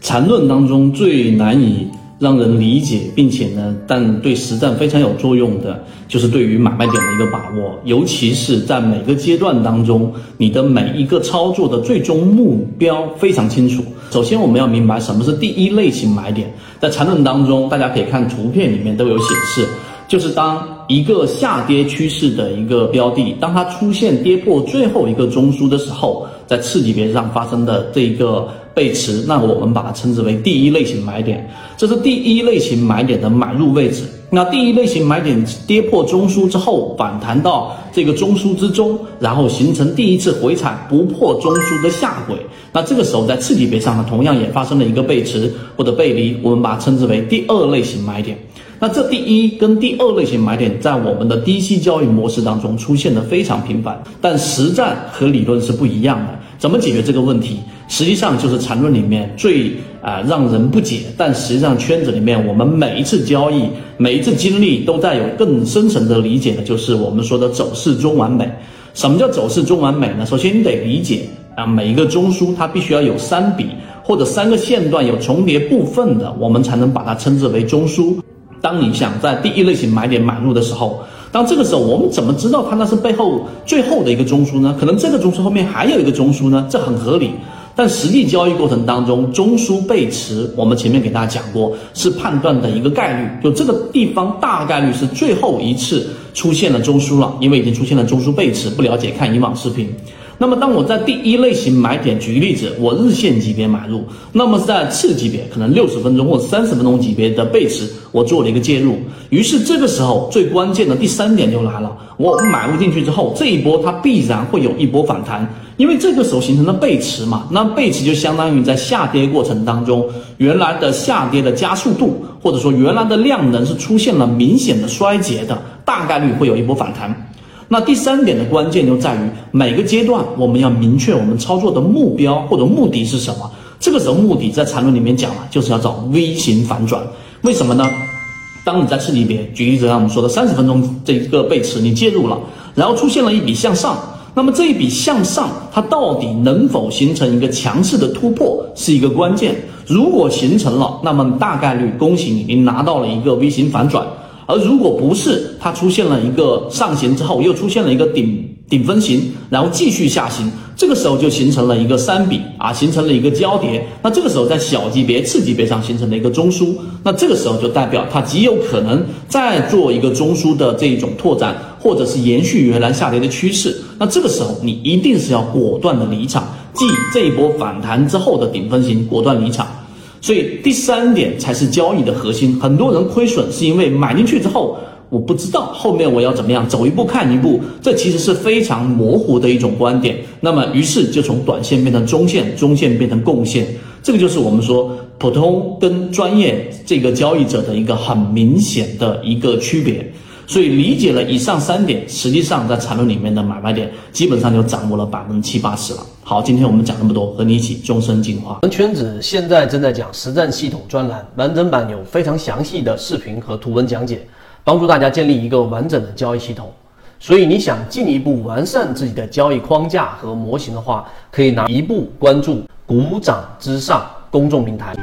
缠论当中最难以让人理解，并且呢，但对实战非常有作用的，就是对于买卖点的一个把握，尤其是在每个阶段当中，你的每一个操作的最终目标非常清楚。首先，我们要明白什么是第一类型买点，在缠论当中，大家可以看图片里面都有显示，就是当一个下跌趋势的一个标的，当它出现跌破最后一个中枢的时候，在次级别上发生的这一个。背驰，那我们把它称之为第一类型买点，这是第一类型买点的买入位置。那第一类型买点跌破中枢之后，反弹到这个中枢之中，然后形成第一次回踩不破中枢的下轨。那这个时候在次级别上呢，同样也发生了一个背驰或者背离，我们把它称之为第二类型买点。那这第一跟第二类型买点在我们的低息交易模式当中出现的非常频繁，但实战和理论是不一样的。怎么解决这个问题？实际上就是缠论里面最啊让人不解，但实际上圈子里面我们每一次交易、每一次经历都带有更深层的理解的，就是我们说的走势中完美。什么叫走势中完美呢？首先你得理解啊，每一个中枢它必须要有三笔或者三个线段有重叠部分的，我们才能把它称之为中枢。当你想在第一类型买点买入的时候，当这个时候我们怎么知道它那是背后最后的一个中枢呢？可能这个中枢后面还有一个中枢呢，这很合理。但实际交易过程当中，中枢背驰，我们前面给大家讲过，是判断的一个概率，就这个地方大概率是最后一次出现了中枢了，因为已经出现了中枢背驰。不了解看以往视频。那么，当我在第一类型买点，举个例子，我日线级别买入，那么在次级别，可能六十分钟或三十分钟级别的背驰，我做了一个介入。于是这个时候最关键的第三点就来了，我买入进去之后，这一波它必然会有一波反弹，因为这个时候形成了背驰嘛，那背驰就相当于在下跌过程当中，原来的下跌的加速度，或者说原来的量能是出现了明显的衰竭的，大概率会有一波反弹。那第三点的关键就在于每个阶段我们要明确我们操作的目标或者目的是什么。这个时候目的在缠论里面讲了，就是要找 V 型反转。为什么呢？当你在次级别，举例子，像我们说的三十分钟这一个背驰，你介入了，然后出现了一笔向上，那么这一笔向上它到底能否形成一个强势的突破，是一个关键。如果形成了，那么大概率恭喜你，你拿到了一个 V 型反转。而如果不是它出现了一个上行之后，又出现了一个顶顶分型，然后继续下行，这个时候就形成了一个三笔啊，形成了一个交叠。那这个时候在小级别、次级别上形成了一个中枢，那这个时候就代表它极有可能再做一个中枢的这种拓展，或者是延续原来下跌的趋势。那这个时候你一定是要果断的离场，继这一波反弹之后的顶分型果断离场。所以第三点才是交易的核心。很多人亏损是因为买进去之后，我不知道后面我要怎么样，走一步看一步，这其实是非常模糊的一种观点。那么于是就从短线变成中线，中线变成共线，这个就是我们说普通跟专业这个交易者的一个很明显的一个区别。所以理解了以上三点，实际上在缠论里面的买卖点基本上就掌握了百分之七八十了。好，今天我们讲那么多，和你一起终身进化。我们圈子现在正在讲实战系统专栏，完整版有非常详细的视频和图文讲解，帮助大家建立一个完整的交易系统。所以你想进一步完善自己的交易框架和模型的话，可以拿一步关注“股掌之上”公众平台。